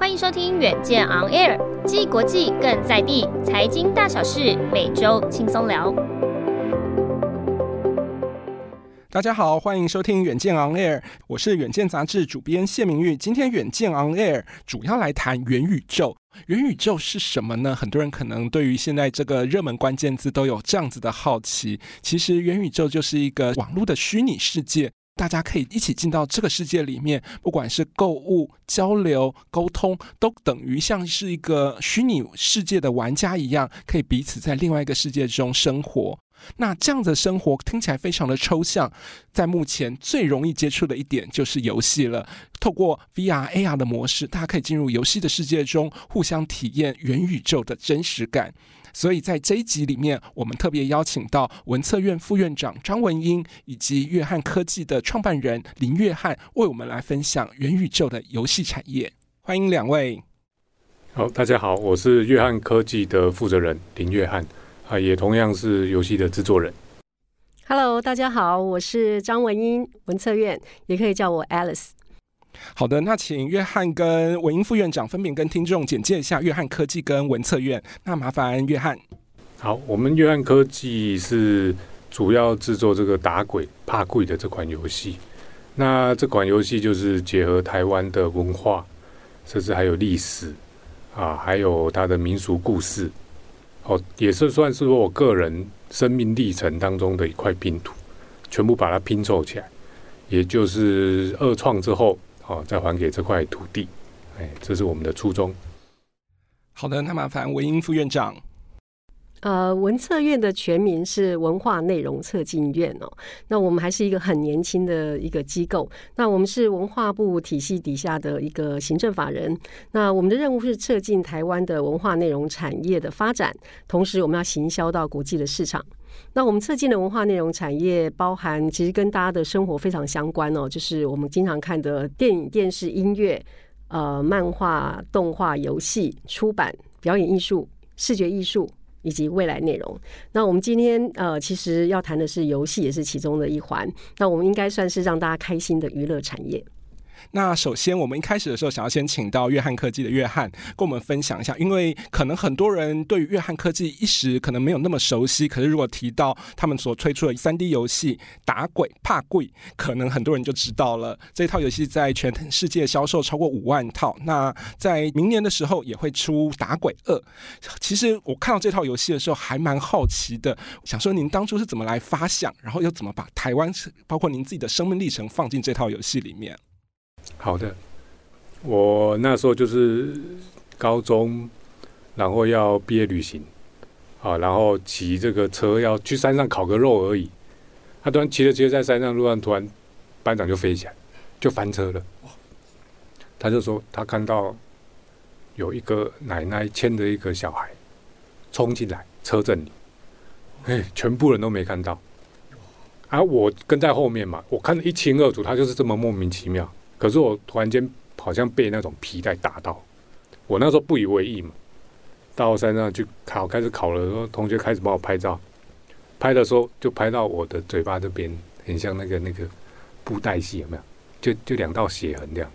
欢迎收听《远见 On Air》，既国际更在地，财经大小事每周轻松聊。大家好，欢迎收听《远见 On Air》，我是远见杂志主编谢明玉。今天《远见 On Air》主要来谈元宇宙。元宇宙是什么呢？很多人可能对于现在这个热门关键字都有这样子的好奇。其实元宇宙就是一个网络的虚拟世界。大家可以一起进到这个世界里面，不管是购物、交流、沟通，都等于像是一个虚拟世界的玩家一样，可以彼此在另外一个世界中生活。那这样的生活听起来非常的抽象，在目前最容易接触的一点就是游戏了。透过 VR、AR 的模式，大家可以进入游戏的世界中，互相体验元宇宙的真实感。所以在这一集里面，我们特别邀请到文策院副院长张文英，以及约翰科技的创办人林约翰，为我们来分享元宇宙的游戏产业。欢迎两位。好，大家好，我是约翰科技的负责人林约翰，啊，也同样是游戏的制作人。Hello，大家好，我是张文英，文策院，也可以叫我 Alice。好的，那请约翰跟文英副院长分别跟听众简介一下约翰科技跟文策院。那麻烦约翰。好，我们约翰科技是主要制作这个打鬼怕贵的这款游戏。那这款游戏就是结合台湾的文化，甚至还有历史啊，还有它的民俗故事。哦，也是算是我个人生命历程当中的一块拼图，全部把它拼凑起来，也就是二创之后。哦，再还给这块土地，哎，这是我们的初衷。好的，那麻烦文英副院长。呃，文策院的全名是文化内容策进院哦。那我们还是一个很年轻的一个机构。那我们是文化部体系底下的一个行政法人。那我们的任务是策进台湾的文化内容产业的发展，同时我们要行销到国际的市场。那我们策进的文化内容产业，包含其实跟大家的生活非常相关哦，就是我们经常看的电影、电视、音乐、呃，漫画、动画、游戏、出版、表演艺术、视觉艺术以及未来内容。那我们今天呃，其实要谈的是游戏，也是其中的一环。那我们应该算是让大家开心的娱乐产业。那首先，我们一开始的时候想要先请到约翰科技的约翰，跟我们分享一下，因为可能很多人对于约翰科技一时可能没有那么熟悉，可是如果提到他们所推出的三 D 游戏《打鬼怕贵》，可能很多人就知道了。这套游戏在全世界销售超过五万套，那在明年的时候也会出《打鬼二》。其实我看到这套游戏的时候还蛮好奇的，想说您当初是怎么来发想，然后又怎么把台湾包括您自己的生命历程放进这套游戏里面？好的，我那时候就是高中，然后要毕业旅行，啊，然后骑这个车要去山上烤个肉而已。他突然骑着骑着在山上路上，突然班长就飞起来，就翻车了。他就说他看到有一个奶奶牵着一个小孩冲进来车阵里，哎，全部人都没看到，而我跟在后面嘛，我看得一清二楚，他就是这么莫名其妙。可是我突然间好像被那种皮带打到，我那时候不以为意嘛。到山上去考，开始考了，然后同学开始帮我拍照，拍的时候就拍到我的嘴巴这边，很像那个那个布袋戏，有没有？就就两道血痕这样。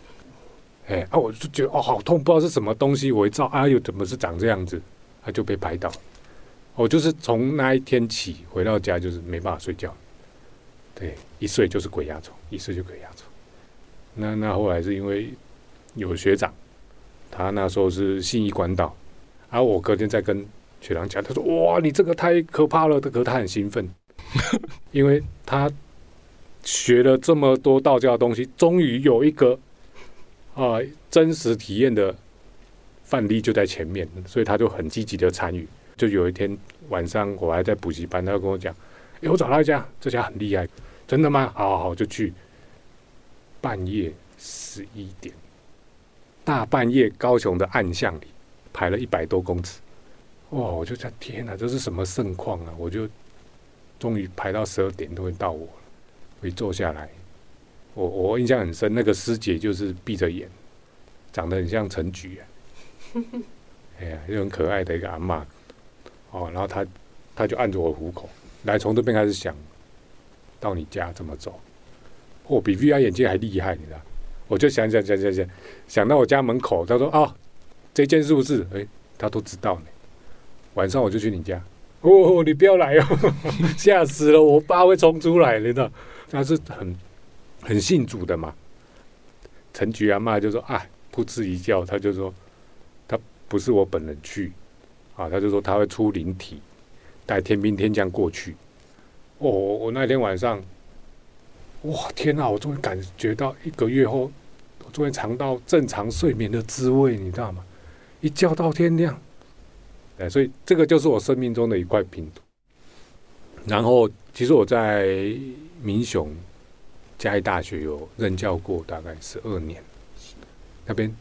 哎啊，我就觉得哦，好痛，不知道是什么东西。我一照，啊，又怎么是长这样子？他就被拍到。我就是从那一天起回到家就是没办法睡觉，对，一睡就是鬼压床，一睡就鬼压床。那那后来是因为有学长，他那时候是信义关岛，而我隔天在跟学长讲，他说：“哇，你这个太可怕了！”可是他很兴奋，因为他学了这么多道教的东西，终于有一个啊、呃、真实体验的范例就在前面，所以他就很积极的参与。就有一天晚上，我还在补习班，他就跟我讲：“哎，我找到一家，这家很厉害，真的吗？好好好，就去。”半夜十一点，大半夜高雄的暗巷里排了一百多公尺，哇！我就在天哪，这是什么盛况啊！我就终于排到十二点都会到我，我一坐下来，我我印象很深，那个师姐就是闭着眼，长得很像陈菊啊，哎呀，又很可爱的一个阿嬷，哦，然后她她就按着我虎口，来从这边开始想到你家怎么走。哦、比 VR 眼镜还厉害，你知道？我就想想想想想，想到我家门口，他说啊、这件是不是？哎，他都知道呢。晚上我就去你家，哦，你不要来哦，吓死了，我爸会冲出来，你知道？他是很很信主的嘛。陈菊阿妈就说啊，噗嗤一叫，他就说他不是我本人去啊，他就说他会出灵体，带天兵天将过去。哦，我那天晚上，哇，天哪！我终于感觉到一个月后，我终于尝到正常睡眠的滋味，你知道吗？一觉到天亮。哎，所以这个就是我生命中的一块拼图。然后，其实我在民雄嘉义大学有任教过，大概十二年。那边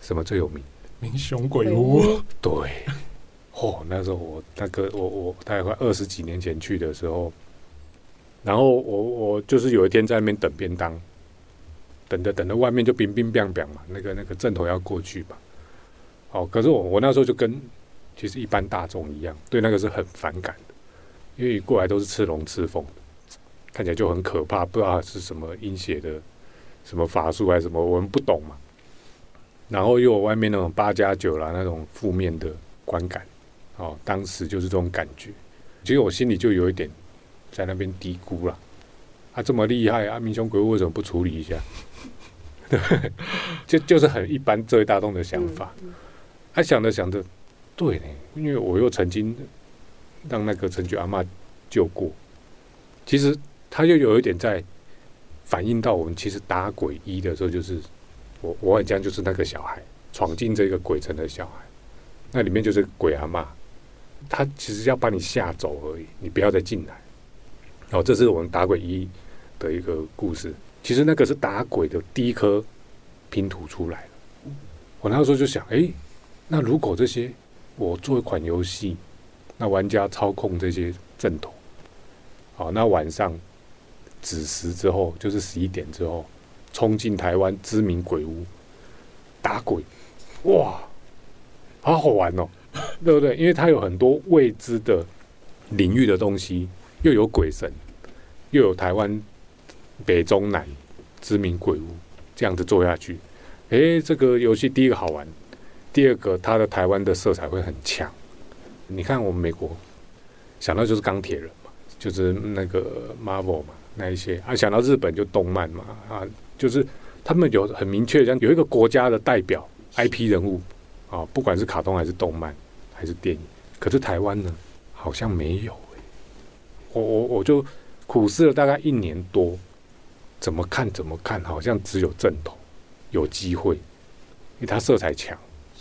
什么最有名？民雄鬼屋。对。哦，那时候我那个我我大概快二十几年前去的时候，然后我我就是有一天在那边等便当，等着等着外面就冰冰冰冰嘛，那个那个阵头要过去吧。哦，可是我我那时候就跟。其实一般大众一样，对那个是很反感的，因为过来都是吃龙吃凤，看起来就很可怕，不知道是什么阴邪的什么法术还是什么，我们不懂嘛。然后又有外面那种八加九啦，那种负面的观感，哦，当时就是这种感觉。其实我心里就有一点在那边低估了，啊，这么厉害啊，民雄鬼屋为什么不处理一下？对 就就是很一般社会大众的想法，他、啊、想着想着。对呢，因为我又曾经让那个陈菊阿嬷救过，其实他又有一点在反映到我们其实打鬼一的时候，就是我我很像就是那个小孩闯进这个鬼城的小孩，那里面就是鬼阿妈，他其实要把你吓走而已，你不要再进来。哦，这是我们打鬼一的一个故事，其实那个是打鬼的第一颗拼图出来。我那时候就想，哎，那如果这些。我做一款游戏，那玩家操控这些阵头，好，那晚上子时之后，就是十一点之后，冲进台湾知名鬼屋打鬼，哇，好好玩哦，对不对？因为它有很多未知的领域的东西，又有鬼神，又有台湾北中南知名鬼屋，这样子做下去，诶，这个游戏第一个好玩。第二个，它的台湾的色彩会很强。你看，我们美国想到就是钢铁人嘛，就是那个 Marvel 嘛，那一些啊，想到日本就动漫嘛，啊，就是他们有很明确，像有一个国家的代表 IP 人物啊，不管是卡通还是动漫还是电影。可是台湾呢，好像没有、我我我就苦思了大概一年多，怎么看怎么看，好像只有正统有机会，因为它色彩强。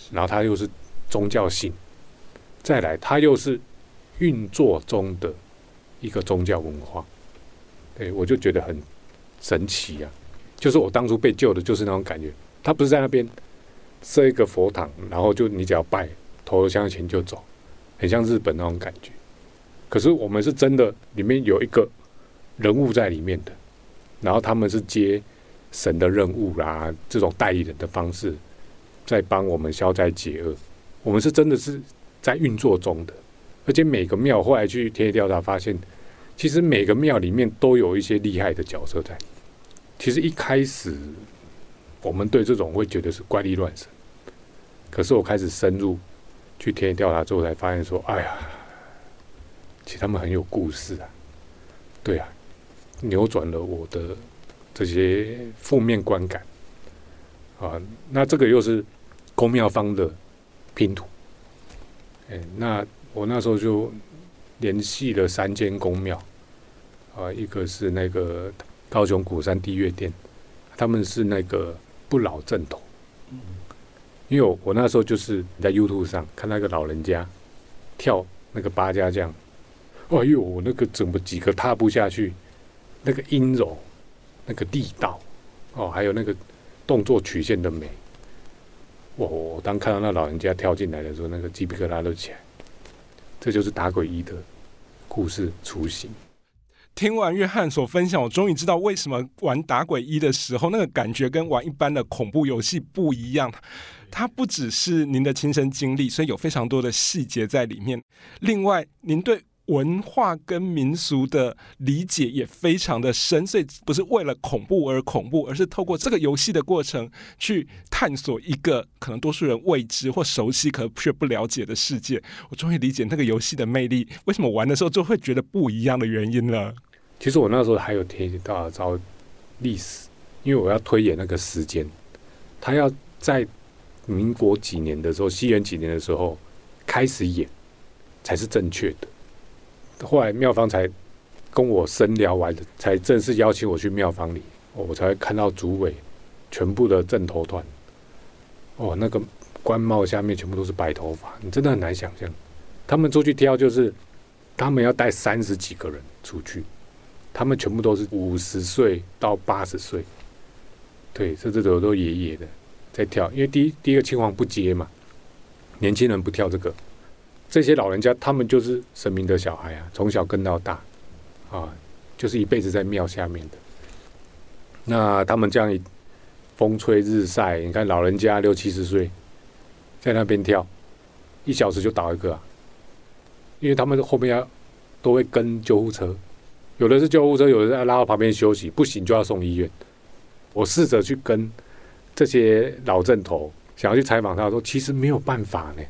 然后它又是宗教性，再来它又是运作中的一个宗教文化，对，我就觉得很神奇啊！就是我当初被救的，就是那种感觉。他不是在那边设一个佛堂，然后就你只要拜，投了香钱就走，很像日本那种感觉。可是我们是真的，里面有一个人物在里面的，然后他们是接神的任务啦，这种代理人的方式。在帮我们消灾解厄，我们是真的是在运作中的，而且每个庙后来去田野调查发现，其实每个庙里面都有一些厉害的角色在。其实一开始我们对这种会觉得是怪力乱神，可是我开始深入去田野调查之后，才发现说，哎呀，其实他们很有故事啊，对啊，扭转了我的这些负面观感。啊，那这个又是。宫庙方的拼图，哎，那我那时候就联系了三间宫庙，啊，一个是那个高雄鼓山地月殿，他们是那个不老正统，因为我我那时候就是在 YouTube 上看那个老人家跳那个八家将，哎呦，我那个怎么几个踏步下去，那个阴柔，那个力道，哦，还有那个动作曲线的美。我我当看到那老人家跳进来的时候，那个鸡皮疙瘩都起来。这就是打鬼一的故事雏形。听完约翰所分享，我终于知道为什么玩打鬼一的时候，那个感觉跟玩一般的恐怖游戏不一样。它不只是您的亲身经历，所以有非常多的细节在里面。另外，您对文化跟民俗的理解也非常的深，所以不是为了恐怖而恐怖，而是透过这个游戏的过程去探索一个可能多数人未知或熟悉可却不了解的世界。我终于理解那个游戏的魅力，为什么玩的时候就会觉得不一样的原因了。其实我那时候还有提到找历史，因为我要推演那个时间，他要在民国几年的时候，西元几年的时候开始演才是正确的。后来庙方才跟我深聊完，才正式邀请我去庙方里，我才看到主委全部的正头团，哦，那个官帽下面全部都是白头发，你真的很难想象。他们出去挑就是，他们要带三十几个人出去，他们全部都是五十岁到八十岁，对，甚至都有都爷爷的在跳，因为第一第一个青黄不接嘛，年轻人不跳这个。这些老人家，他们就是神明的小孩啊，从小跟到大，啊，就是一辈子在庙下面的。那他们这样一风吹日晒，你看老人家六七十岁，在那边跳，一小时就倒一个啊。因为他们后面要都会跟救护车，有的是救护车，有的是拉到旁边休息，不行就要送医院。我试着去跟这些老阵头，想要去采访他，说其实没有办法呢。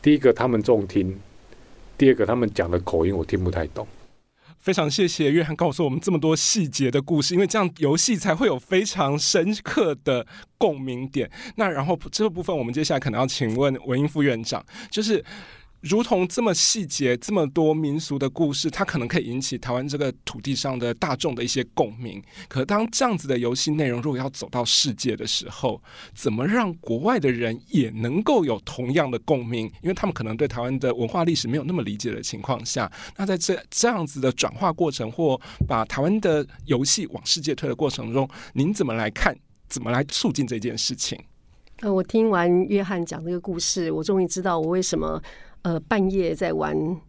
第一个他们重听，第二个他们讲的口音我听不太懂。非常谢谢约翰告诉我们这么多细节的故事，因为这样游戏才会有非常深刻的共鸣点。那然后这个部分，我们接下来可能要请问文英副院长，就是。如同这么细节、这么多民俗的故事，它可能可以引起台湾这个土地上的大众的一些共鸣。可当这样子的游戏内容如果要走到世界的时候，怎么让国外的人也能够有同样的共鸣？因为他们可能对台湾的文化历史没有那么理解的情况下，那在这这样子的转化过程或把台湾的游戏往世界推的过程中，您怎么来看？怎么来促进这件事情？呃，我听完约翰讲这个故事，我终于知道我为什么。呃，半夜在玩。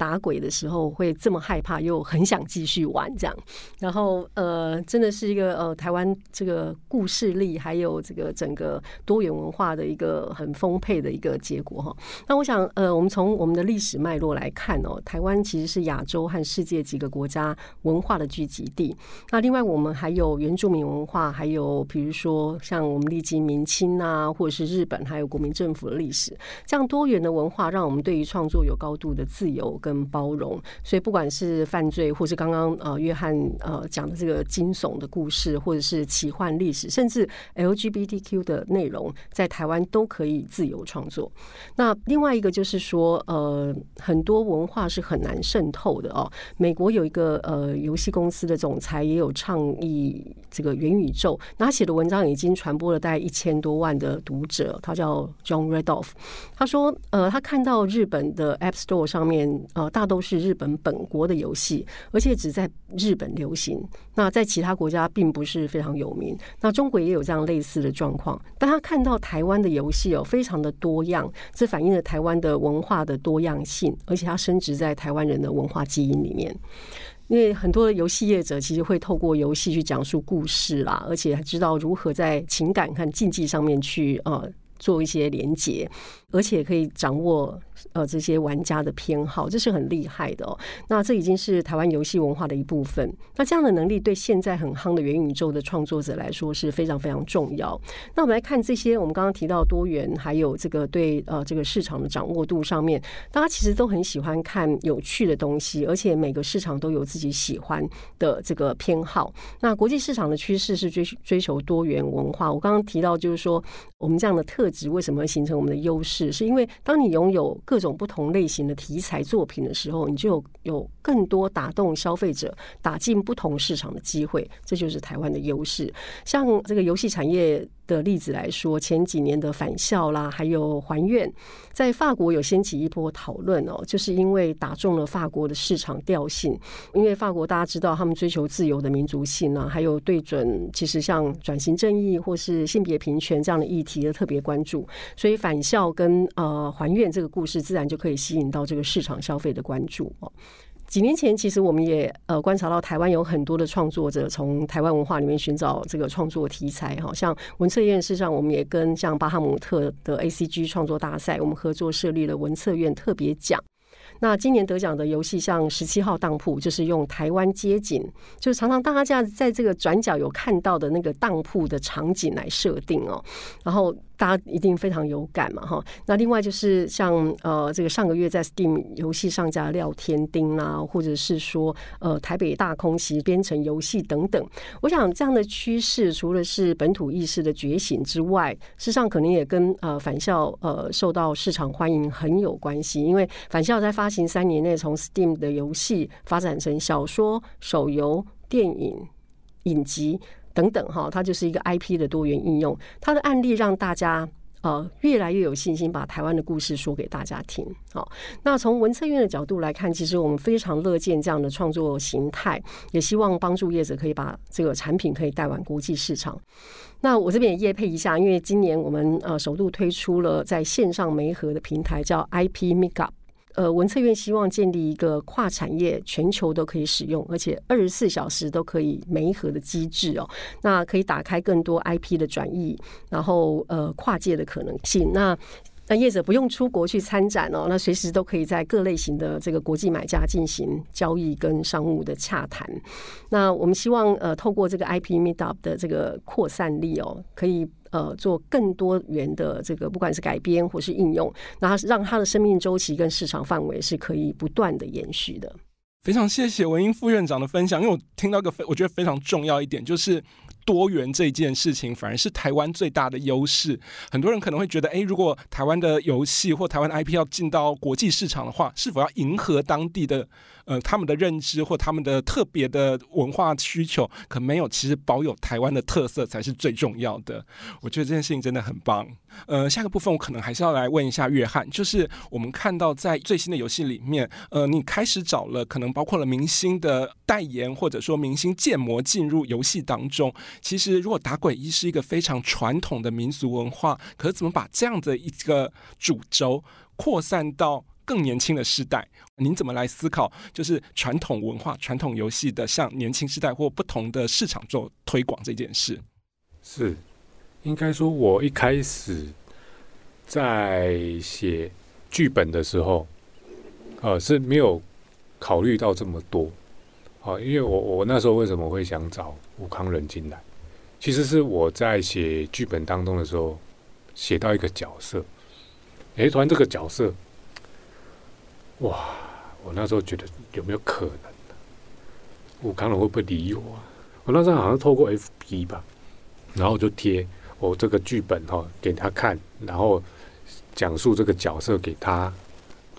打鬼的时候会这么害怕，又很想继续玩这样，然后呃，真的是一个呃台湾这个故事力，还有这个整个多元文化的一个很丰沛的一个结果哈。那我想呃，我们从我们的历史脉络来看哦，台湾其实是亚洲和世界几个国家文化的聚集地。那另外我们还有原住民文化，还有比如说像我们历经明清啊，或者是日本，还有国民政府的历史，这样多元的文化，让我们对于创作有高度的自由跟。跟包容，所以不管是犯罪，或是刚刚呃约翰呃讲的这个惊悚的故事，或者是奇幻历史，甚至 LGBTQ 的内容，在台湾都可以自由创作。那另外一个就是说，呃，很多文化是很难渗透的哦。美国有一个呃游戏公司的总裁也有倡议这个元宇宙，那他写的文章已经传播了大概一千多万的读者。他叫 John Randolph，他说，呃，他看到日本的 App Store 上面。大都是日本本国的游戏，而且只在日本流行。那在其他国家并不是非常有名。那中国也有这样类似的状况。当他看到台湾的游戏哦，非常的多样，这反映了台湾的文化的多样性，而且它深植在台湾人的文化基因里面。因为很多的游戏业者其实会透过游戏去讲述故事啦，而且还知道如何在情感和竞技上面去呃做一些连结，而且可以掌握。呃，这些玩家的偏好，这是很厉害的哦。那这已经是台湾游戏文化的一部分。那这样的能力对现在很夯的元宇宙的创作者来说是非常非常重要。那我们来看这些，我们刚刚提到多元，还有这个对呃这个市场的掌握度上面，大家其实都很喜欢看有趣的东西，而且每个市场都有自己喜欢的这个偏好。那国际市场的趋势是追追求多元文化。我刚刚提到就是说，我们这样的特质为什么会形成我们的优势？是因为当你拥有各种不同类型的题材作品的时候，你就有，有更多打动消费者、打进不同市场的机会，这就是台湾的优势。像这个游戏产业的例子来说，前几年的返校啦，还有还愿，在法国有掀起一波讨论哦，就是因为打中了法国的市场调性。因为法国大家知道，他们追求自由的民族性啊，还有对准其实像转型正义或是性别平权这样的议题的特别关注，所以返校跟呃还愿这个故事，自然就可以吸引到这个市场消费的关注哦。几年前，其实我们也呃观察到台湾有很多的创作者从台湾文化里面寻找这个创作题材，好像文策院事实上我们也跟像巴哈姆特的 ACG 创作大赛，我们合作设立了文策院特别奖。那今年得奖的游戏像十七号当铺，就是用台湾街景，就是常常大家在这个转角有看到的那个当铺的场景来设定哦，然后。大家一定非常有感嘛，哈。那另外就是像呃，这个上个月在 Steam 游戏上架廖天丁啦，或者是说呃台北大空袭编程游戏等等。我想这样的趋势，除了是本土意识的觉醒之外，事实上可能也跟呃返校呃受到市场欢迎很有关系。因为返校在发行三年内，从 Steam 的游戏发展成小说、手游、电影、影集。等等哈，它就是一个 IP 的多元应用。它的案例让大家呃越来越有信心，把台湾的故事说给大家听。好，那从文策院的角度来看，其实我们非常乐见这样的创作形态，也希望帮助业者可以把这个产品可以带往国际市场。那我这边也业配一下，因为今年我们呃首度推出了在线上媒合的平台，叫 IP Makeup。呃，文策院希望建立一个跨产业、全球都可以使用，而且二十四小时都可以媒合的机制哦。那可以打开更多 IP 的转移，然后呃跨界的可能性。那那业者不用出国去参展哦，那随时都可以在各类型的这个国际买家进行交易跟商务的洽谈。那我们希望呃透过这个 IP Meetup 的这个扩散力哦，可以。呃，做更多元的这个，不管是改编或是应用，然后让它的生命周期跟市场范围是可以不断的延续的。非常谢谢文英副院长的分享，因为我听到一个非我觉得非常重要一点，就是多元这件事情反而是台湾最大的优势。很多人可能会觉得，哎，如果台湾的游戏或台湾的 IP 要进到国际市场的话，是否要迎合当地的？呃，他们的认知或他们的特别的文化需求，可没有。其实保有台湾的特色才是最重要的。我觉得这件事情真的很棒。呃，下个部分我可能还是要来问一下约翰，就是我们看到在最新的游戏里面，呃，你开始找了可能包括了明星的代言，或者说明星建模进入游戏当中。其实，如果打鬼一是一个非常传统的民俗文化，可是怎么把这样的一个主轴扩散到更年轻的世代，您怎么来思考？就是传统文化、传统游戏的向年轻世代或不同的市场做推广这件事，是应该说，我一开始在写剧本的时候，呃，是没有考虑到这么多。好，因为我我那时候为什么会想找吴康仁进来？其实是我在写剧本当中的时候，写到一个角色，诶，突然这个角色。哇！我那时候觉得有没有可能呢？吴慷仁会不会理我？我那时候好像透过 FB 吧，然后就贴我这个剧本哈给他看，然后讲述这个角色给他。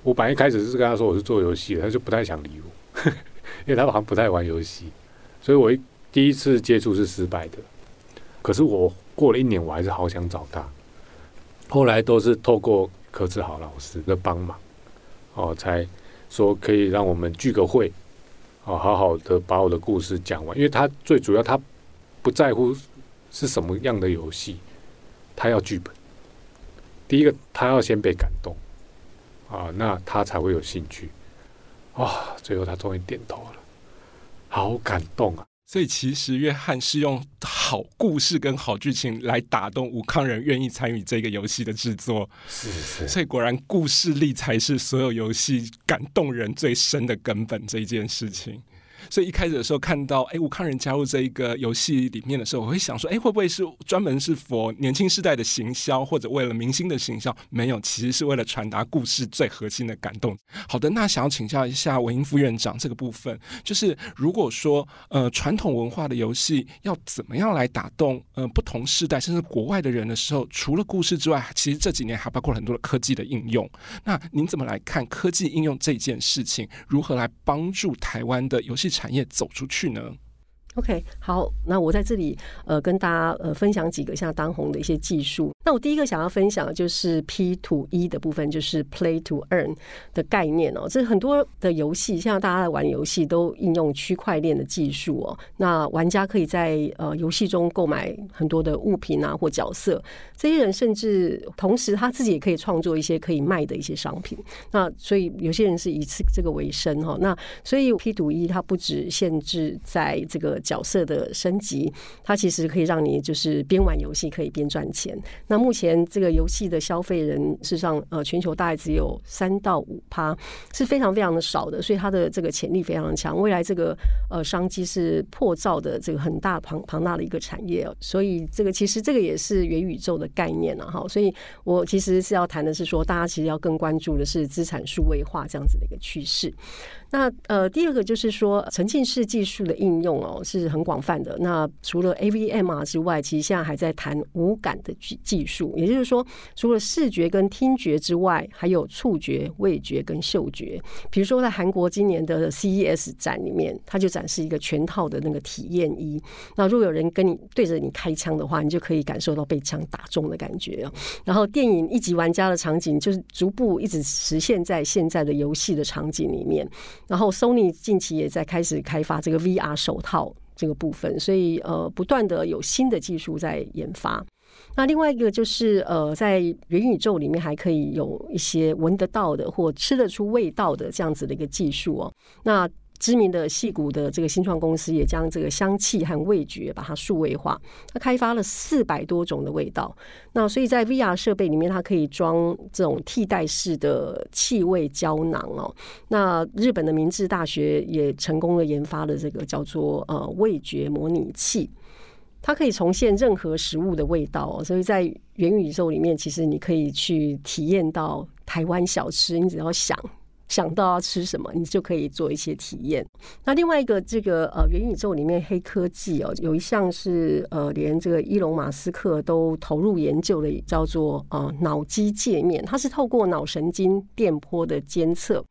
我本来一开始是跟他说我是做游戏的，他就不太想理我，因为他好像不太玩游戏，所以我一第一次接触是失败的。可是我过了一年，我还是好想找他。后来都是透过柯志豪老师的帮忙。哦，才说可以让我们聚个会，哦，好好的把我的故事讲完。因为他最主要，他不在乎是什么样的游戏，他要剧本。第一个，他要先被感动，啊，那他才会有兴趣。啊，最后他终于点头了，好感动啊！所以其实约翰是用好故事跟好剧情来打动吴康仁，愿意参与这个游戏的制作。是是。所以果然故事力才是所有游戏感动人最深的根本。这一件事情。所以一开始的时候看到，哎，吴康仁加入这一个游戏里面的时候，我会想说，哎，会不会是专门是佛年轻世代的行销，或者为了明星的行销？没有，其实是为了传达故事最核心的感动。好的，那想要请教一下文英副院长，这个部分就是如果说，呃，传统文化的游戏要怎么样来打动呃不同世代，甚至国外的人的时候，除了故事之外，其实这几年还包括很多的科技的应用。那您怎么来看科技应用这件事情？如何来帮助台湾的游戏产业走出去呢？？OK，好，那我在这里呃跟大家呃分享几个现在当红的一些技术。那我第一个想要分享的就是 P to E 的部分，就是 Play to Earn 的概念哦。这很多的游戏，现在大家在玩游戏都应用区块链的技术哦。那玩家可以在呃游戏中购买很多的物品啊或角色，这些人甚至同时他自己也可以创作一些可以卖的一些商品。那所以有些人是以此这个为生哈。那所以 P to E 它不只限制在这个。角色的升级，它其实可以让你就是边玩游戏可以边赚钱。那目前这个游戏的消费人事实上呃全球大概只有三到五趴，是非常非常的少的，所以它的这个潜力非常的强。未来这个呃商机是破造的这个很大庞庞大的一个产业，所以这个其实这个也是元宇宙的概念了哈。所以我其实是要谈的是说，大家其实要更关注的是资产数位化这样子的一个趋势。那呃，第二个就是说，沉浸式技术的应用哦是很广泛的。那除了 AVMR 之外，其实现在还在谈无感的技技术，也就是说，除了视觉跟听觉之外，还有触觉、味觉跟嗅觉。比如说，在韩国今年的 CES 展里面，它就展示一个全套的那个体验衣。那如果有人跟你对着你开枪的话，你就可以感受到被枪打中的感觉。然后，电影一级玩家的场景就是逐步一直实现在现在的游戏的场景里面。然后，Sony 近期也在开始开发这个 VR 手套这个部分，所以呃，不断的有新的技术在研发。那另外一个就是呃，在元宇宙里面还可以有一些闻得到的或吃得出味道的这样子的一个技术哦。那知名的戏骨的这个新创公司也将这个香气和味觉把它数位化，它开发了四百多种的味道。那所以在 VR 设备里面，它可以装这种替代式的气味胶囊哦。那日本的明治大学也成功的研发了这个叫做呃味觉模拟器，它可以重现任何食物的味道哦。所以在元宇宙里面，其实你可以去体验到台湾小吃，你只要想。想到要吃什么，你就可以做一些体验。那另外一个这个呃元宇宙里面黑科技哦，有一项是呃连这个伊隆马斯克都投入研究的，叫做呃脑机界面，它是透过脑神经电波的监测。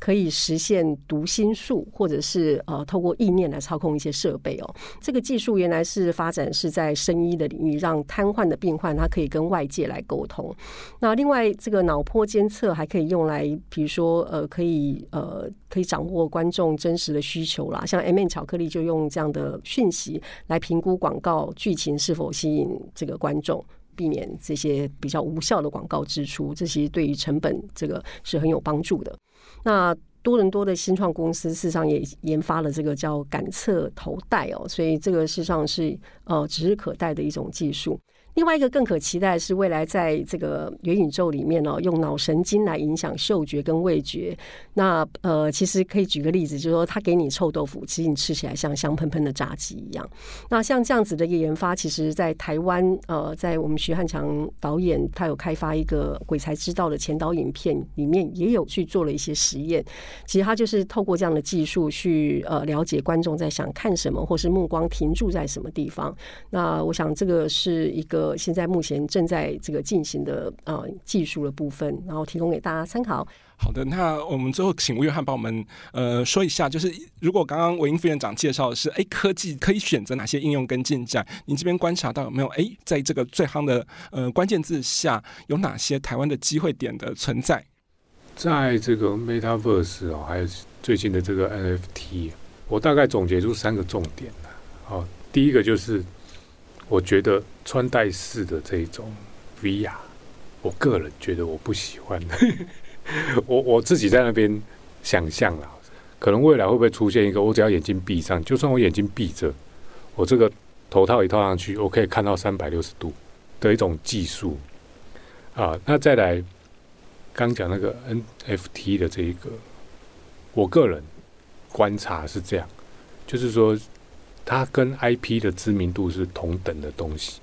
可以实现读心术，或者是呃透过意念来操控一些设备哦。这个技术原来是发展是在生医的领域，让瘫痪的病患他可以跟外界来沟通。那另外这个脑波监测还可以用来，比如说呃可以呃可以掌握观众真实的需求啦。像 M&M 巧克力就用这样的讯息来评估广告剧情是否吸引这个观众，避免这些比较无效的广告支出。这些对于成本这个是很有帮助的。那多伦多的新创公司事实上也研发了这个叫感测头戴哦，所以这个事实上是呃指日可待的一种技术。另外一个更可期待是未来在这个元宇宙里面呢，用脑神经来影响嗅觉跟味觉。那呃，其实可以举个例子，就是说他给你臭豆腐，其实你吃起来像香喷喷的炸鸡一样。那像这样子的一个研发，其实在台湾呃，在我们徐汉强导演他有开发一个《鬼才知道》的前导影片里面，也有去做了一些实验。其实他就是透过这样的技术去呃了解观众在想看什么，或是目光停驻在什么地方。那我想这个是一个。呃，现在目前正在这个进行的呃技术的部分，然后提供给大家参考。好的，那我们最后请吴约翰帮我们呃说一下，就是如果刚刚韦英副院长介绍的是哎科技可以选择哪些应用跟进展，您这边观察到有没有哎在这个最夯的呃关键字下有哪些台湾的机会点的存在？在这个 Metaverse 哦，还有最近的这个 NFT，我大概总结出三个重点。好，第一个就是。我觉得穿戴式的这种 VR，我个人觉得我不喜欢。我我自己在那边想象了，可能未来会不会出现一个，我只要眼睛闭上，就算我眼睛闭着，我这个头套一套上去，我可以看到三百六十度的一种技术啊。那再来刚讲那个 NFT 的这一个，我个人观察是这样，就是说。它跟 IP 的知名度是同等的东西，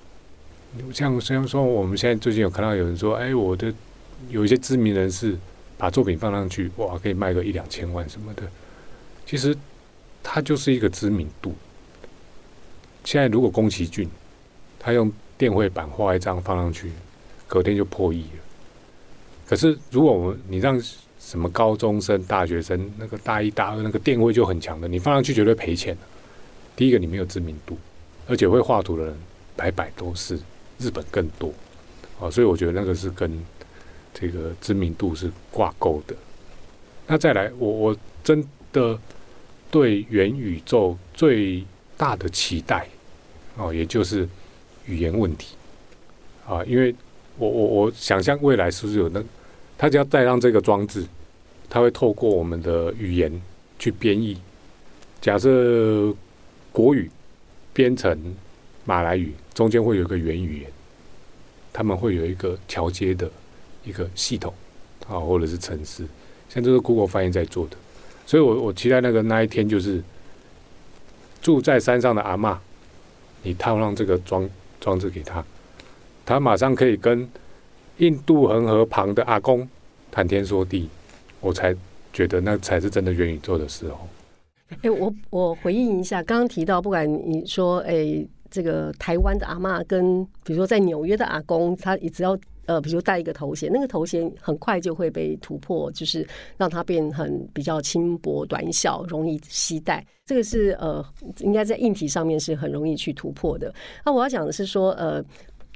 像像说我们现在最近有看到有人说，哎，我的有一些知名人士把作品放上去，哇，可以卖个一两千万什么的。其实它就是一个知名度。现在如果宫崎骏他用电绘板画一张放上去，隔天就破亿了。可是如果我们你让什么高中生、大学生那个大一、大二那个电绘就很强的，你放上去绝对赔钱。第一个，你没有知名度，而且会画图的人百百都是，日本更多啊，所以我觉得那个是跟这个知名度是挂钩的。那再来，我我真的对元宇宙最大的期待哦，也就是语言问题啊，因为我我我想象未来是不是有那，他只要带上这个装置，他会透过我们的语言去编译，假设。国语编成马来语，中间会有一个原语言，他们会有一个桥接的一个系统啊，或者是程式，像这是 Google 翻译在做的，所以我我期待那个那一天就是住在山上的阿嬷，你套上这个装装置给他，他马上可以跟印度恒河旁的阿公谈天说地，我才觉得那才是真的元宇宙的时候。哎、我我回应一下，刚刚提到，不管你说，哎、这个台湾的阿嬷跟比如说在纽约的阿公，他也只要呃，比如戴一个头衔，那个头衔很快就会被突破，就是让它变很比较轻薄短小，容易携带。这个是呃，应该在硬体上面是很容易去突破的。那我要讲的是说，呃，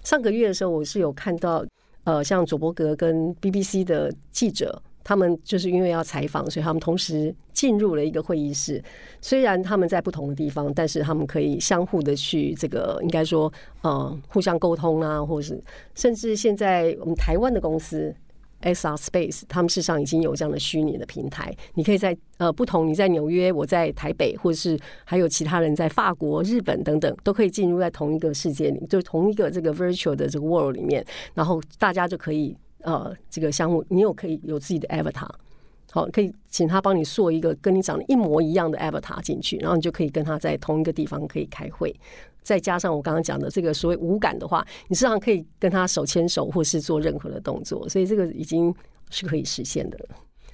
上个月的时候，我是有看到，呃，像佐伯格跟 BBC 的记者。他们就是因为要采访，所以他们同时进入了一个会议室。虽然他们在不同的地方，但是他们可以相互的去这个，应该说呃互相沟通啊，或是甚至现在我们台湾的公司 XR Space，他们事实上已经有这样的虚拟的平台。你可以在呃不同，你在纽约，我在台北，或者是还有其他人在法国、日本等等，都可以进入在同一个世界里，就同一个这个 virtual 的这个 world 里面，然后大家就可以。呃，这个项目你有可以有自己的 avatar，好，可以请他帮你做一个跟你长得一模一样的 avatar 进去，然后你就可以跟他在同一个地方可以开会。再加上我刚刚讲的这个所谓无感的话，你实际上可以跟他手牵手或是做任何的动作，所以这个已经是可以实现的。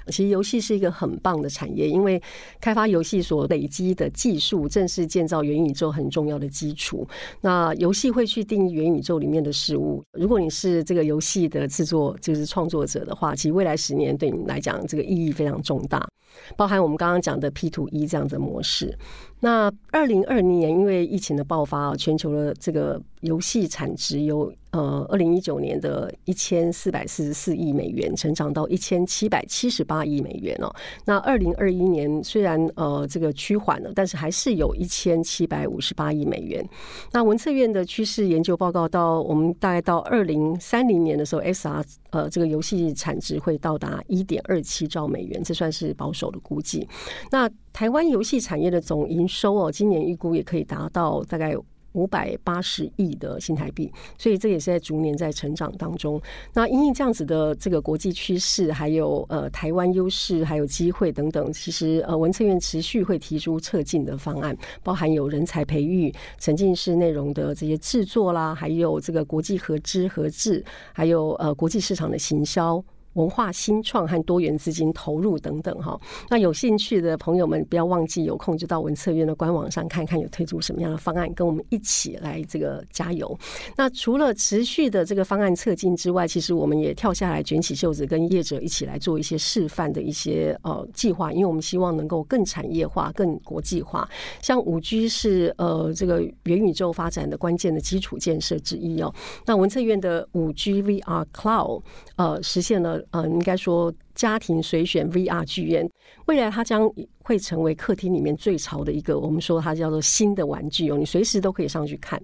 其实游戏是一个很棒的产业，因为开发游戏所累积的技术，正是建造元宇宙很重要的基础。那游戏会去定义元宇宙里面的事物。如果你是这个游戏的制作，就是创作者的话，其实未来十年对你来讲，这个意义非常重大。包含我们刚刚讲的 P to E 这样的模式。那二零二零年因为疫情的爆发啊，全球的这个游戏产值由呃二零一九年的一千四百四十四亿美元，成长到一千七百七十八亿美元哦。那二零二一年虽然呃这个趋缓了，但是还是有一千七百五十八亿美元。那文策院的趋势研究报告到我们大概到二零三零年的时候，SR 呃这个游戏产值会到达一点二七兆美元，这算是保守手的估计。那台湾游戏产业的总营收哦，今年预估也可以达到大概五百八十亿的新台币，所以这也是在逐年在成长当中。那因为这样子的这个国际趋势，还有呃台湾优势，还有机会等等，其实呃文策院持续会提出策进的方案，包含有人才培育、沉浸式内容的这些制作啦，还有这个国际合资合制，还有呃国际市场的行销。文化新创和多元资金投入等等哈，那有兴趣的朋友们不要忘记有空就到文策院的官网上看看有推出什么样的方案，跟我们一起来这个加油。那除了持续的这个方案策进之外，其实我们也跳下来卷起袖子跟业者一起来做一些示范的一些呃计划，因为我们希望能够更产业化、更国际化。像五 G 是呃这个元宇宙发展的关键的基础建设之一哦。那文策院的五 G VR Cloud 呃实现了。嗯，应该说家庭随选 VR 剧院，未来它将会成为客厅里面最潮的一个，我们说它叫做新的玩具哦，你随时都可以上去看。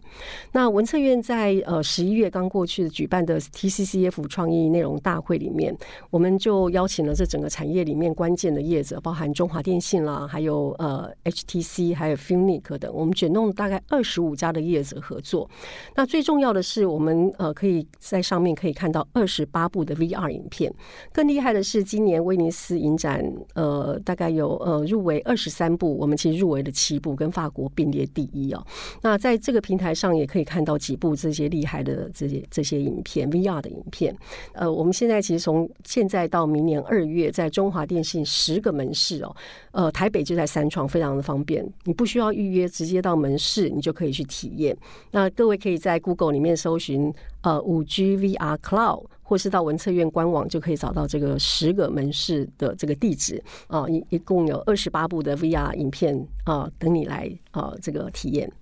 那文策院在呃十一月刚过去举办的 TCCF 创意内容大会里面，我们就邀请了这整个产业里面关键的业者，包含中华电信啦，还有呃 HTC，还有 Funic 等，我们卷动大概二十五家的业者合作。那最重要的是，我们呃可以在上面可以看到二十八部的 VR 影片。更厉害的是，今年威尼斯影展呃大概有呃。入围二十三部，我们其实入围了七部，跟法国并列第一哦。那在这个平台上也可以看到几部这些厉害的这些这些影片，VR 的影片。呃，我们现在其实从现在到明年二月，在中华电信十个门市哦，呃，台北就在三创，非常的方便，你不需要预约，直接到门市你就可以去体验。那各位可以在 Google 里面搜寻呃五 G VR Cloud。或是到文策院官网就可以找到这个十个门市的这个地址啊，一一共有二十八部的 VR 影片啊，等你来啊这个体验。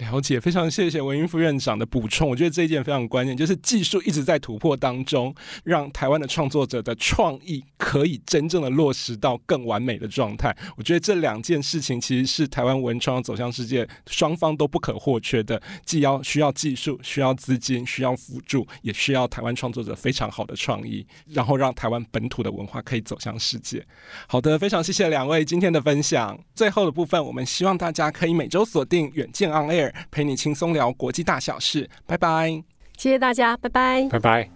了解，非常谢谢文英副院长的补充。我觉得这一点非常关键，就是技术一直在突破当中，让台湾的创作者的创意可以真正的落实到更完美的状态。我觉得这两件事情其实是台湾文创走向世界双方都不可或缺的，既要需要技术、需要资金、需要辅助，也需要台湾创作者非常好的创意，然后让台湾本土的文化可以走向世界。好的，非常谢谢两位今天的分享。最后的部分，我们希望大家可以每周锁定远见 On Air。陪你轻松聊国际大小事。拜拜。谢谢大家拜拜。拜拜。